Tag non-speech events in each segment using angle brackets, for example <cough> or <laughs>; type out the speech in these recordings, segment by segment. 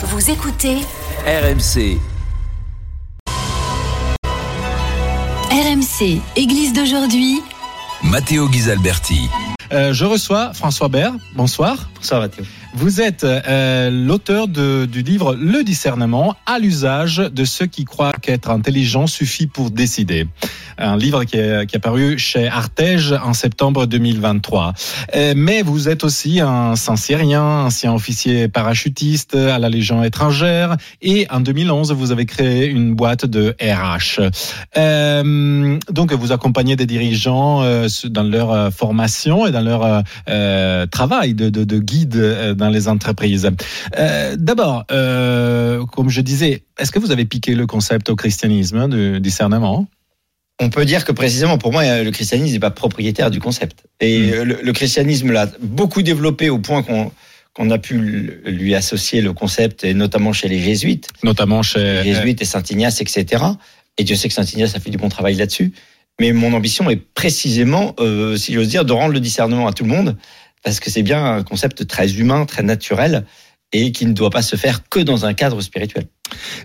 Vous écoutez RMC. RMC, Église d'aujourd'hui. Matteo Ghisalberti. Euh, je reçois François Bert. Bonsoir. Bonsoir Mathieu. Vous êtes euh, l'auteur du livre Le discernement à l'usage de ceux qui croient qu'être intelligent suffit pour décider. Un livre qui est, qui est paru chez Artege en septembre 2023. Euh, mais vous êtes aussi un Saint-Syrien, ancien officier parachutiste à la Légion étrangère et en 2011 vous avez créé une boîte de RH. Euh, donc vous accompagnez des dirigeants euh, dans leur euh, formation et dans leur euh, travail de, de, de guide dans les entreprises. Euh, D'abord, euh, comme je disais, est-ce que vous avez piqué le concept au christianisme du discernement? On peut dire que précisément pour moi, euh, le christianisme n'est pas propriétaire du concept. Et Mm. euh, le, le christianisme l'a beaucoup développé au point qu'on qu'on a pu lui associer le concept, et notamment chez les jésuites, Notamment chez... les jésuites et Saint Ignace, etc. Et Dieu sait que Saint Ignace a fait du bon travail là-dessus. Mais mon ambition est précisément, euh, si j'ose dire, de rendre le discernement à tout le monde, parce que c'est bien un concept très humain, très naturel, et qui ne doit pas se faire que dans un cadre spirituel.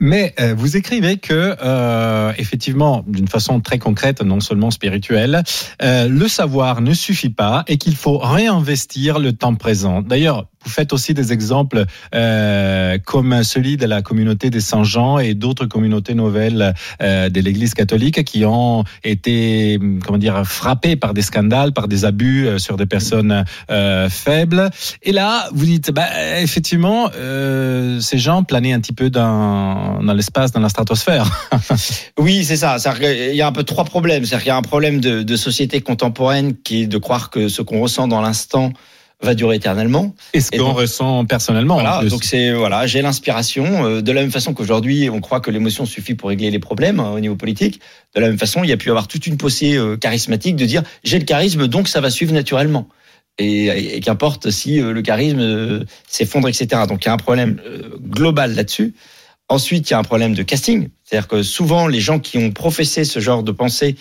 Mais euh, vous écrivez que, euh, effectivement, d'une façon très concrète, non seulement spirituelle, euh, le savoir ne suffit pas et qu'il faut réinvestir le temps présent. D'ailleurs, vous faites aussi des exemples euh, comme celui de la communauté des Saint-Jean et d'autres communautés nouvelles euh, de l'Église catholique qui ont été, comment dire, frappées par des scandales, par des abus euh, sur des personnes euh, faibles. Et là, vous dites, bah, effectivement, euh, ces gens planaient un petit peu dans, dans l'espace, dans la stratosphère. <laughs> Oui, c'est ça. C'est-à-dire qu'il y a un peu trois problèmes. C'est-à-dire qu'il y a un problème de, de société contemporaine qui est de croire que ce qu'on ressent dans l'instant va durer éternellement. Et ce qu'on ressent personnellement. en Voilà. Donc c'est voilà, j'ai l'inspiration. euh, De la même façon qu'aujourd'hui, on croit que l'émotion suffit pour régler les problèmes hein, au niveau politique. De la même façon, il y a pu y avoir toute une poussée euh, charismatique de dire j'ai le charisme, donc ça va suivre naturellement. Et, et- et qu'importe si euh, le charisme euh, s'effondre, etc. Donc il y a un problème global là-dessus. Ensuite, il y a un problème de casting. C'est-à-dire que souvent, les gens qui ont professé ce genre de pensée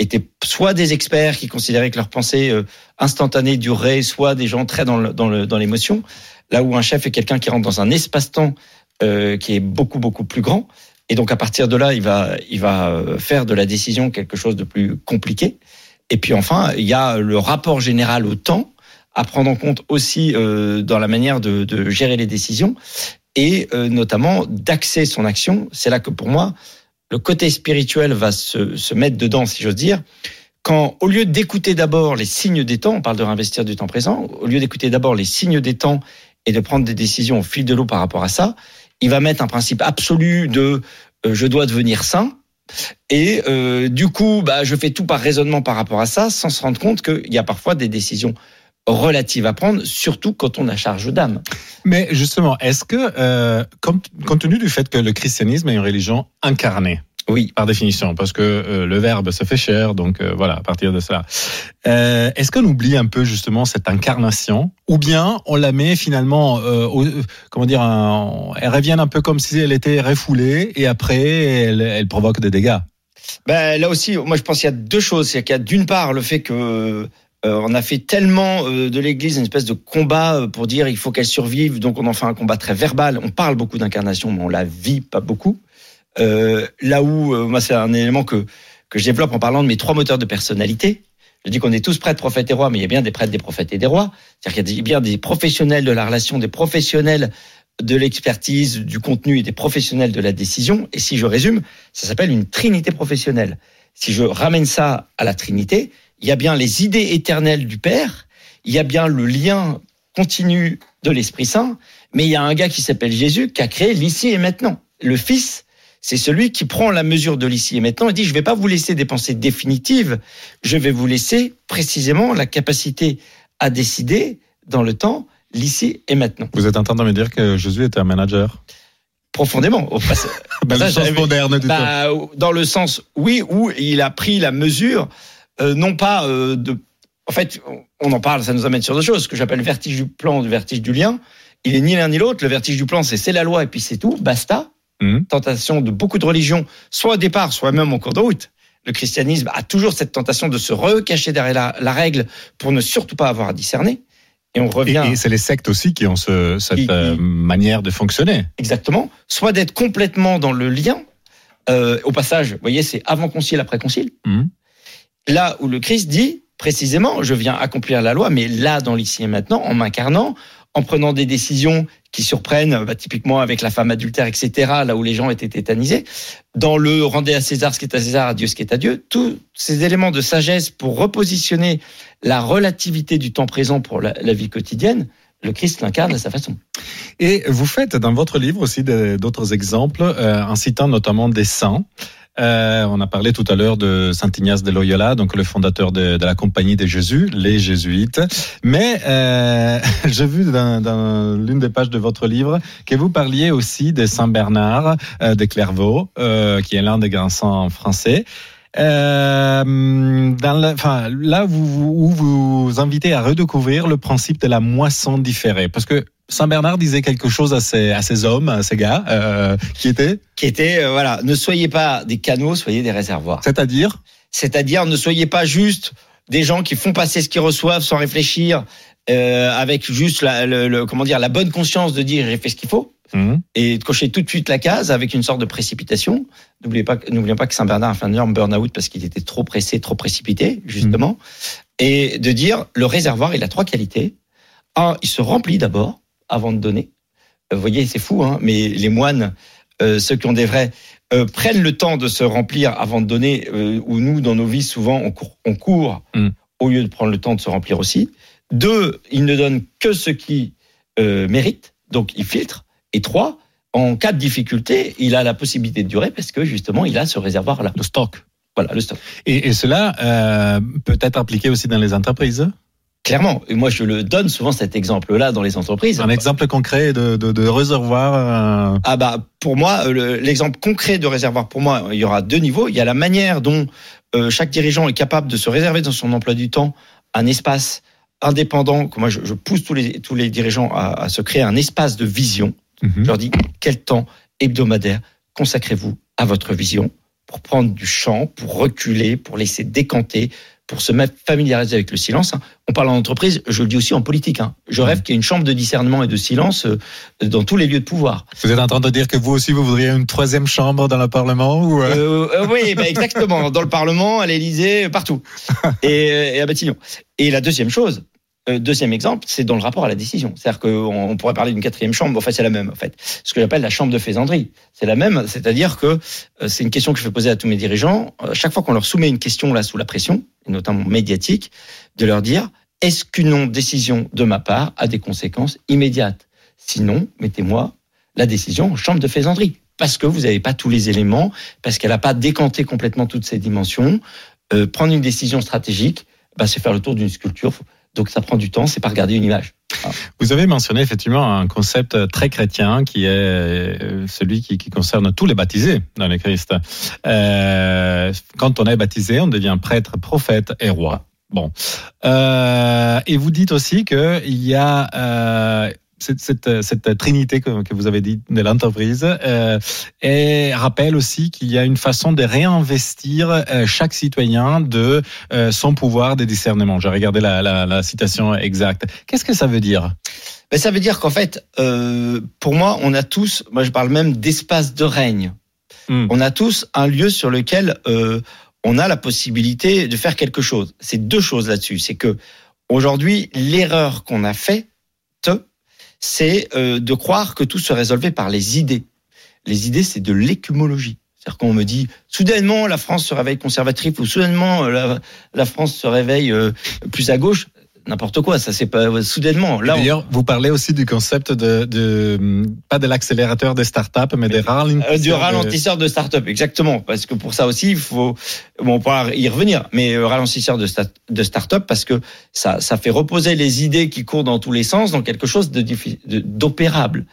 étaient soit des experts qui considéraient que leur pensée euh, instantanée durerait, soit des gens très dans le- dans dans l'émotion. Là où un chef est quelqu'un qui rentre dans un espace-temps euh, qui est beaucoup beaucoup plus grand. Et donc à partir de là, il va il va euh, faire de la décision quelque chose de plus compliqué. Et puis enfin, il y a le rapport général au temps à prendre en compte aussi euh, dans la manière de, de gérer les décisions et euh, notamment d'axer son action. C'est là que pour moi, le côté spirituel va se, se mettre dedans, si j'ose dire. Quand, au lieu d'écouter d'abord les signes des temps, on parle de réinvestir du temps présent, au lieu d'écouter d'abord les signes des temps et de prendre des décisions au fil de l'eau par rapport à ça, il va mettre un principe absolu de euh, je dois devenir saint. Et euh, du coup, bah, je fais tout par raisonnement par rapport à ça, sans se rendre compte qu'il y a parfois des décisions relatives à prendre, surtout quand on a charge d'âme. Mais justement, est-ce que, euh, compte, compte tenu du fait que le christianisme est une religion incarnée, Oui. par définition, parce que euh, le verbe se fait cher, donc euh, voilà, à partir de cela. Euh, Est-ce qu'on oublie un peu justement cette incarnation, ou bien on la met finalement, euh, au- comment dire, un- elle revient un peu comme si elle était refoulée, et après elle, elle provoque des dégâts? Ben, là aussi, moi je pense qu'il y a deux choses. C'est qu'il y a d'une part le fait que on a fait tellement euh, de l'Église une espèce de combat euh, pour dire il faut qu'elle survive, donc on en fait un combat très verbal. On parle beaucoup d'incarnation, mais on la vit pas beaucoup. Euh, là où, euh, moi c'est un élément que, que je développe en parlant de mes trois moteurs de personnalité. Je dis qu'on est tous prêtres, prophètes et rois, mais il y a bien des prêtres, des prophètes et des rois. C'est-à-dire qu'il y a bien des professionnels de la relation, des professionnels de l'expertise, du contenu et des professionnels de la décision. Et si je résume, ça s'appelle une trinité professionnelle. Si je ramène ça à la trinité, il y a bien les idées éternelles du Père, il y a bien le lien continu de l'Esprit Saint, mais il y a un gars qui s'appelle Jésus qui a créé l'ici et maintenant. Le Fils, c'est celui qui prend la mesure de l'ici et maintenant et dit, je ne vais pas vous laisser des pensées définitives, je vais vous laisser précisément la capacité à décider dans le temps, l'ici et maintenant. Vous êtes en train de me dire que Jésus était un manager? Profondément. Au passage. <laughs> Dans le sens moderne. Bah, dans le sens, oui, où il a pris la mesure, non pas euh, de. En fait, on en parle, ça nous amène sur deux choses. Ce que j'appelle le vertige du plan, le vertige du lien. Il est ni l'un ni l'autre. Le vertige du plan, c'est c'est la loi et puis c'est tout, basta. Mhm. Tentation de beaucoup de religions, soit au départ, soit même en cours de route. Le christianisme a toujours cette tentation de se recacher derrière la, la règle pour ne surtout pas avoir à discerner. Et on revient Et, et c'est les sectes aussi qui ont ce- cette Qui- euh, manière de fonctionner. exactement, soit d'être complètement dans le lien. Euh, au passage, vous voyez, c'est avant concile, après concile. Mhm. Là où le Christ dit précisément, je viens accomplir la loi, mais là, dans l'ici et maintenant, en m'incarnant, en prenant des décisions qui surprennent, bah, typiquement avec la femme adultère, etc., là où les gens étaient tétanisés, dans le rendez à César ce qui est à César, à Dieu ce qui est à Dieu, tous ces éléments de sagesse pour repositionner la relativité du temps présent pour la, vie quotidienne, le Christ l'incarne à sa façon. Et vous faites dans votre livre aussi d'autres exemples, euh, en citant notamment des saints. Euh, on a parlé tout à l'heure de Saint Ignace de Loyola, donc le fondateur de, la Compagnie des Jésus, les Jésuites. Mais euh, <laughs> j'ai vu dans, l'une des pages de votre livre que vous parliez aussi de Saint Bernard euh, de Clairvaux, euh, qui est l'un des grands saints français. Euh, dans la, enfin, là, vous, vous vous invitez à redécouvrir le principe de la moisson différée, parce que Saint Bernard disait quelque chose à ces, à ces hommes, à ces gars, euh, qui étaient, Qui était, euh, voilà, ne soyez pas des canaux, soyez des réservoirs. c'est-à-dire, C'est-à-dire, ne soyez pas juste des gens qui font passer ce qu'ils reçoivent sans réfléchir, euh, avec juste la, le, le- comment dire, la bonne conscience de dire j'ai fait ce qu'il faut Hum, et de cocher tout de suite la case avec une sorte de précipitation. N'oubliez pas, n'oublions pas que Saint Bernard a fait un énorme burn-out parce qu'il était trop pressé, trop précipité, justement. Et de dire, le réservoir, il a trois qualités. Un, il se remplit d'abord avant de donner. Euh, Vous voyez, c'est fou, hein, mais les moines, euh, ceux qui ont des vrais, euh, prennent le temps de se remplir avant de donner, euh, où nous, dans nos vies, souvent, on court, on court Mm. au lieu de prendre le temps de se remplir aussi. Deux, il ne donne que ce qui mérite, donc il filtre. Et trois, en cas de difficulté, il a la possibilité de durer parce que justement, il a ce réservoir-là. le stock. Voilà, le stock. Et, et cela peut être appliqué aussi dans les entreprises? Clairement, et moi je le donne souvent cet exemple-là dans les entreprises. Un exemple concret de, de, de réservoir. euh, Ah bah pour moi, euh, le- l'exemple concret de réservoir, pour moi, il y aura deux niveaux. Il y a la manière dont euh, chaque dirigeant est capable de se réserver dans son emploi du temps un espace indépendant. Que moi, je, je pousse tous les tous les dirigeants à, à se créer un espace de vision. mhm. Je leur dis quel temps hebdomadaire consacrez-vous à votre vision pour prendre du champ, pour reculer, pour laisser décanter, pour se familiariser avec le silence. hein. On parle en entreprise, je le dis aussi en politique. hein. Je rêve qu'il y ait une chambre de discernement et de silence euh, dans tous les lieux de pouvoir. Vous êtes en train de dire que vous aussi, vous voudriez une troisième chambre dans le Parlement ou euh, Euh, euh, oui, bah exactement. Dans le Parlement, à l'Élysée, partout. <laughs> Et, euh, et à Matignon. Et la deuxième chose, deuxième exemple, c'est dans le rapport à la décision. C'est-à-dire qu'on on pourrait parler d'une quatrième chambre, en fait, c'est la même, en fait. Ce que j'appelle la chambre de faisanderie. C'est la même, c'est-à-dire que euh, c'est une question que je fais poser à tous mes dirigeants. Euh, chaque fois qu'on leur soumet une question là sous la pression, notamment médiatique, de leur dire est-ce qu'une non-décision de ma part a des conséquences immédiates? Sinon, mettez-moi la décision en chambre de faisanderie. Parce que vous n'avez pas tous les éléments, parce qu'elle n'a pas décanté complètement toutes ces dimensions. Euh, prendre une décision stratégique, bah, c'est faire le tour d'une sculpture. Donc ça prend du temps, c'est pas regarder une image. Vous avez mentionné effectivement un concept très chrétien qui est euh, celui qui, concerne tous les baptisés dans le Christ. Euh, quand on est baptisé, on devient prêtre, prophète et roi. Bon. Euh, et vous dites aussi qu'il y a cette, cette, cette trinité que, que vous avez dit de l'entreprise euh, et rappelle aussi qu'il y a une façon de réinvestir euh, chaque citoyen de euh, son pouvoir de discernement. J'ai regardé la, la, la citation exacte. Qu'est-ce que ça veut dire? Ben, ça veut dire qu'en fait, euh, pour moi, on a tous, moi je parle même d'espace de règne. Hmm. On a tous un lieu sur lequel euh, on a la possibilité de faire quelque chose. C'est deux choses là-dessus. C'est que aujourd'hui, l'erreur qu'on a faite, c'est euh, de croire que tout se résolvait par les idées. Les idées, c'est de l'écumologie. C'est-à-dire qu'on me dit, soudainement, la France se réveille conservatrice ou soudainement, euh, la, France se réveille euh, plus à gauche. N'importe quoi, ça c'est pas soudainement. Là, on- D'ailleurs, vous parlez aussi du concept de, de pas de l'accélérateur des startups, mais des ralentisseurs. Euh, du de- ralentisseur de start-up, exactement. Parce que pour ça aussi, il faut, bon, on pourra y revenir, mais euh, ralentisseur de, sta- de start-up parce que ça, ça fait reposer les idées qui courent dans tous les sens dans quelque chose de de- d'opérable.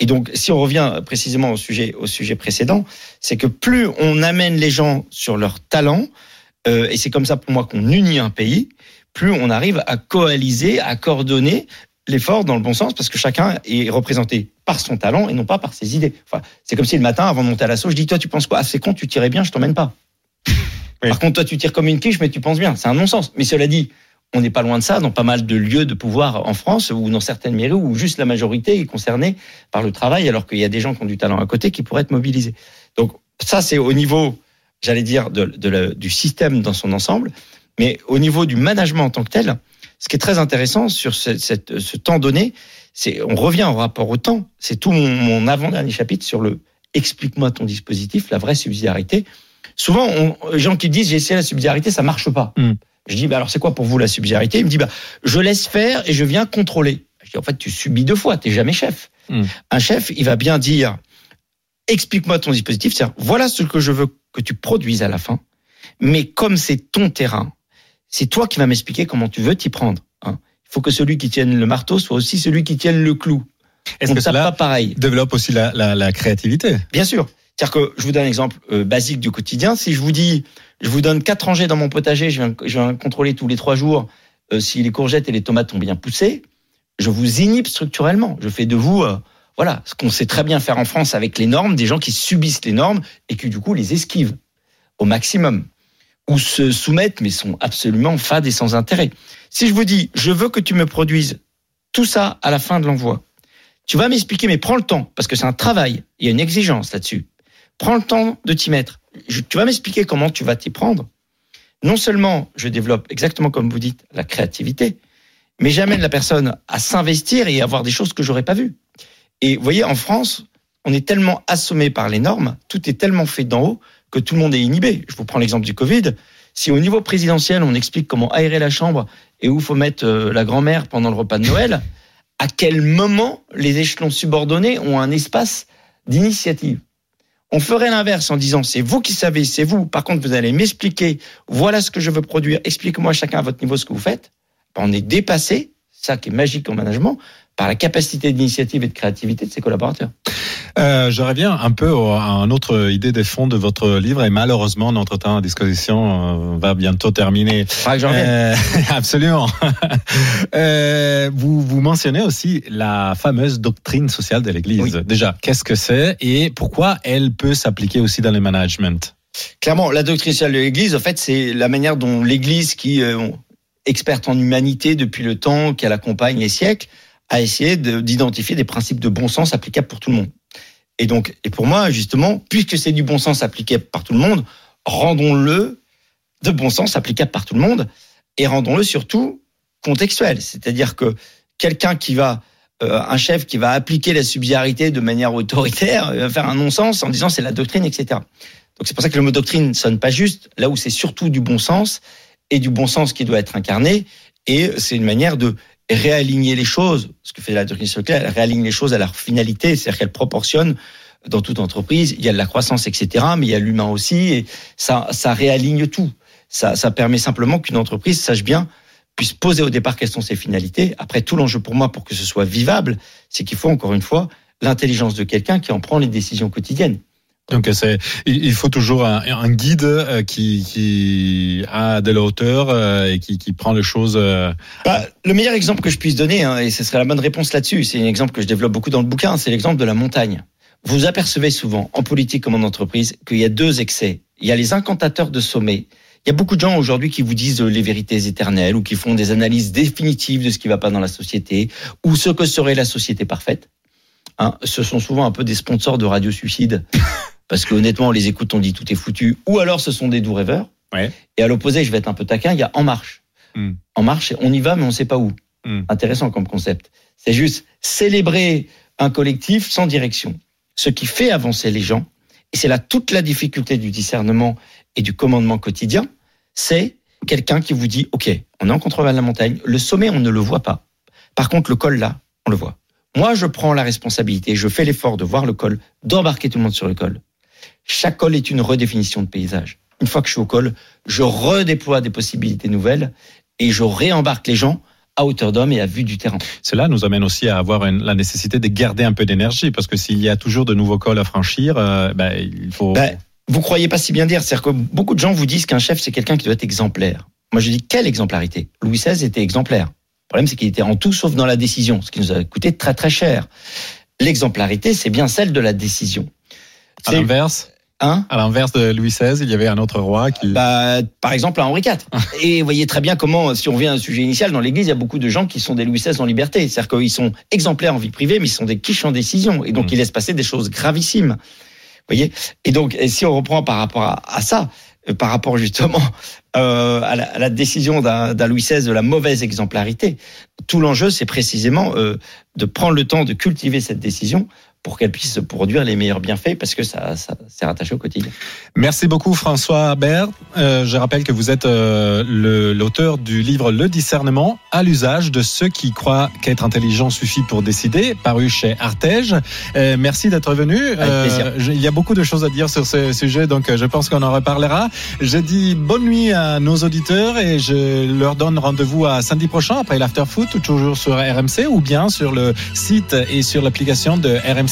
Et donc, si on revient précisément au sujet, au sujet précédent, c'est que plus on amène les gens sur leur talent, euh, et c'est comme ça pour moi qu'on unit un pays, plus on arrive à coaliser, à coordonner l'effort dans le bon sens, parce que chacun est représenté par son talent et non pas par ses idées. Enfin, c'est comme si le matin, avant de monter à l'assaut, je dis, toi, tu penses quoi? Ah, c'est con, tu tirais bien, je t'emmène pas. Oui. Par contre, toi, tu tires comme une quiche, mais tu penses bien. C'est un non-sens. Mais cela dit, on n'est pas loin de ça dans pas mal de lieux de pouvoir en France ou dans certaines mairies où juste la majorité est concernée par le travail alors qu'il y a des gens qui ont du talent à côté qui pourraient être mobilisés. Donc ça, c'est au niveau, j'allais dire, de, de la- du système dans son ensemble. Mais au niveau du management en tant que tel, ce qui est très intéressant sur ce, cette- ce temps donné, c'est on revient au rapport au temps. C'est tout mon, mon avant-dernier chapitre sur le explique-moi ton dispositif, la vraie subsidiarité. Souvent, on, les gens qui disent j'ai essayé la subsidiarité, ça marche pas. Mm. Je dis bah alors c'est quoi pour vous la subsidiarité? Il me dit bah je laisse faire et je viens contrôler. Je dis en fait tu subis deux fois, t'es jamais chef. Mm. Un chef, il va bien dire explique-moi ton dispositif, c'est voilà ce que je veux que tu produises à la fin. Mais comme c'est ton terrain, c'est toi qui vas m'expliquer comment tu veux t'y prendre. hein. Il faut que celui qui tienne le marteau soit aussi celui qui tienne le clou. Est-ce que cela pas pareil développe aussi la, la, la créativité Bien sûr. C'est-à-dire que je vous donne un exemple euh, basique du quotidien. Si je vous dis, je vous donne quatre rangées dans mon potager, je viens, je viens contrôler tous les trois jours euh, si les courgettes et les tomates ont bien poussé, je vous inhibe structurellement. Je fais de vous, euh, voilà, ce qu'on sait très bien faire en France avec les normes, des gens qui subissent les normes et qui du coup les esquivent au maximum ou se soumettent mais sont absolument fades et sans intérêt. Si je vous dis, je veux que tu me produises tout ça à la fin de l'envoi, tu vas m'expliquer, mais prends le temps, parce que c'est un travail, il y a une exigence là-dessus. Prends le temps de t'y mettre. Tu vas m'expliquer comment tu vas t'y prendre. Non seulement je développe exactement comme vous dites la créativité, mais j'amène la personne à s'investir et à voir des choses que j'aurais pas vues. Et vous voyez, en France, on est tellement assommé par les normes, tout est tellement fait d'en haut que tout le monde est inhibé. Je vous prends l'exemple du Covid. Si au niveau présidentiel, on explique comment aérer la chambre et où faut mettre euh, la grand-mère pendant le repas de Noël, à quel moment les échelons subordonnés ont un espace d'initiative? On ferait l'inverse en disant c'est vous qui savez, c'est vous. Par contre, vous allez m'expliquer, voilà ce que je veux produire, expliquez-moi chacun à votre niveau ce que vous faites. Ben, on est dépassé, ça qui est magique en management, par la capacité d'initiative et de créativité de ses collaborateurs. Euh, je reviens un peu à une autre idée des fonds de votre livre et malheureusement notre temps à disposition euh, va bientôt terminer. Revienne. Euh, <laughs> absolument. <laughs> Euh, vous, vous mentionnez aussi la fameuse doctrine sociale de l'Église. Oui. Déjà, qu'est-ce que c'est et pourquoi elle peut s'appliquer aussi dans le management? Clairement, la doctrine sociale de l'Église, en fait, c'est la manière dont l'Église, qui euh, experte en humanité depuis le temps qu'elle accompagne les siècles, a essayé de- d'identifier des principes de bon sens applicables pour tout le monde. Et donc, et pour moi, justement, puisque c'est du bon sens applicable par tout le monde, rendons-le de bon sens applicable par tout le monde et rendons-le surtout contextuel. C'est-à-dire que quelqu'un qui va, euh, un chef qui va appliquer la subsidiarité de manière autoritaire, va faire un non-sens en disant c'est la doctrine, etc. Donc c'est pour ça que le mot doctrine sonne pas juste, là où c'est surtout du bon sens et du bon sens qui doit être incarné. Et c'est une manière de réaligner les choses. Ce que fait la doctrine sociale, elle réaligne les choses à leur finalité, c'est-à-dire qu'elle proportionne dans toute entreprise, il y a de la croissance, etc., mais il y a l'humain aussi, et ça, réaligne tout. Ça, ça permet simplement qu'une entreprise sache bien, puisse poser au départ quelles sont ses finalités. Après, tout l'enjeu pour moi, pour que ce soit vivable, c'est qu'il faut, encore une fois, l'intelligence de quelqu'un qui en prend les décisions quotidiennes. Donc c'est, il faut toujours un, guide euh, qui, a de la hauteur euh, et qui, prend les choses. euh, Bah, le meilleur exemple que je puisse donner, hein, et ce serait la bonne réponse là-dessus, c'est un exemple que je développe beaucoup dans le bouquin, c'est l'exemple de la montagne. Vous apercevez souvent, en politique comme en entreprise, qu'il y a deux excès. Il y a les incantateurs de sommet. Il y a beaucoup de gens aujourd'hui qui vous disent euh, les vérités éternelles ou qui font des analyses définitives de ce qui ne va pas dans la société ou ce que serait la société parfaite. Hein, ce sont souvent un peu des sponsors de radio suicide <laughs> parce que honnêtement, on les écoute, on dit tout est foutu. Ou alors ce sont des doux rêveurs. Ouais. Et à l'opposé, je vais être un peu taquin, il y a En Marche. Hmm. En Marche, on y va, mais on ne sait pas où. Hmm. Intéressant comme concept. C'est juste célébrer un collectif sans direction. Ce qui fait avancer les gens, et c'est là toute la difficulté du discernement et du commandement quotidien, c'est quelqu'un qui vous dit, OK, on est en contrebas de la montagne, le sommet, on ne le voit pas. Par contre, le col, là, on le voit. Moi, je prends la responsabilité, je fais l'effort de voir le col, d'embarquer tout le monde sur le col. Chaque col est une redéfinition de paysage. Une fois que je suis au col, je redéploie des possibilités nouvelles et je réembarque les gens à hauteur d'homme et à vue du terrain. Cela nous amène aussi à avoir une- la nécessité de garder un peu d'énergie parce que s'il y a toujours de nouveaux cols à franchir, euh, ben, il faut. Ben, vous croyez pas si bien dire. C'est-à-dire que beaucoup de gens vous disent qu'un chef, c'est quelqu'un qui doit être exemplaire. Moi, je dis, quelle exemplarité? Louis XVI était exemplaire. Le problème, c'est qu'il était en tout sauf dans la décision, ce qui nous a coûté très très cher. L'exemplarité, c'est bien celle de la décision. à l'inverse, Hein À l'inverse de Louis XVI, il y avait un autre roi qui. bah, Par exemple, à Henri IV. <laughs> Et vous voyez très bien comment, si on revient à un sujet initial, dans l'Église, il y a beaucoup de gens qui sont des Louis XVI en liberté. C'est-à-dire qu'ils sont exemplaires en vie privée, mais ils sont des quiches en décision. Et donc, Mm. ils laissent passer des choses gravissime. Vous voyez? Et donc, et si on reprend par rapport à, à ça, par rapport justement euh, à, la, à décision d'un d'un Louis XVI de la mauvaise exemplarité, tout l'enjeu, c'est précisément euh, de prendre le temps de cultiver cette décision pour qu'elle puisse produire les meilleurs bienfaits, parce que ça, ça c'est rattaché au quotidien. Merci beaucoup François Bert. Euh, je rappelle que vous êtes euh, l'auteur du livre Le discernement à l'usage de ceux qui croient qu'être intelligent suffit pour décider, paru chez Artege. Euh, merci d'être venu. je- il y a beaucoup de choses à dire sur ce sujet, donc euh, je pense qu'on en reparlera. Je dis bonne nuit à nos auditeurs et je leur donne rendez-vous à samedi prochain après l'after foot, toujours sur RMC ou bien sur le site et sur l'application de RMC.